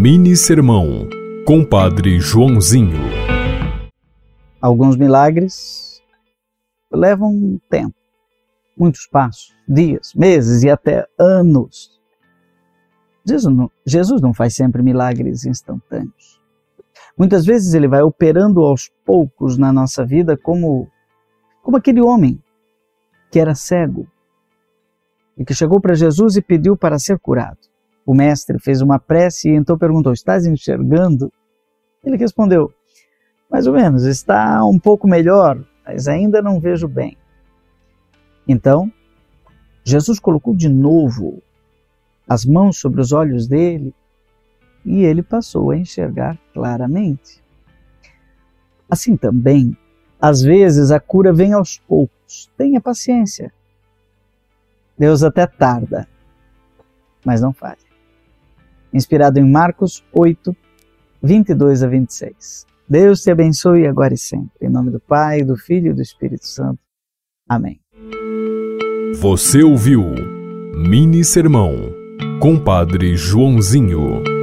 Mini Sermão, Compadre Joãozinho. Alguns milagres levam tempo, muitos passos, dias, meses e até anos. Jesus não, Jesus não faz sempre milagres instantâneos. Muitas vezes ele vai operando aos poucos na nossa vida, como, como aquele homem que era cego e que chegou para Jesus e pediu para ser curado. O mestre fez uma prece e então perguntou: Estás enxergando? Ele respondeu: Mais ou menos, está um pouco melhor, mas ainda não vejo bem. Então, Jesus colocou de novo as mãos sobre os olhos dele e ele passou a enxergar claramente. Assim também, às vezes a cura vem aos poucos. Tenha paciência. Deus até tarda, mas não falha. Inspirado em Marcos 8, 22 a 26. Deus te abençoe agora e sempre. Em nome do Pai, do Filho e do Espírito Santo. Amém. Você ouviu Mini Sermão, Compadre Joãozinho.